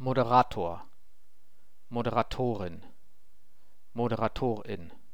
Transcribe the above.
Moderator. Moderatorin. Moderatorin.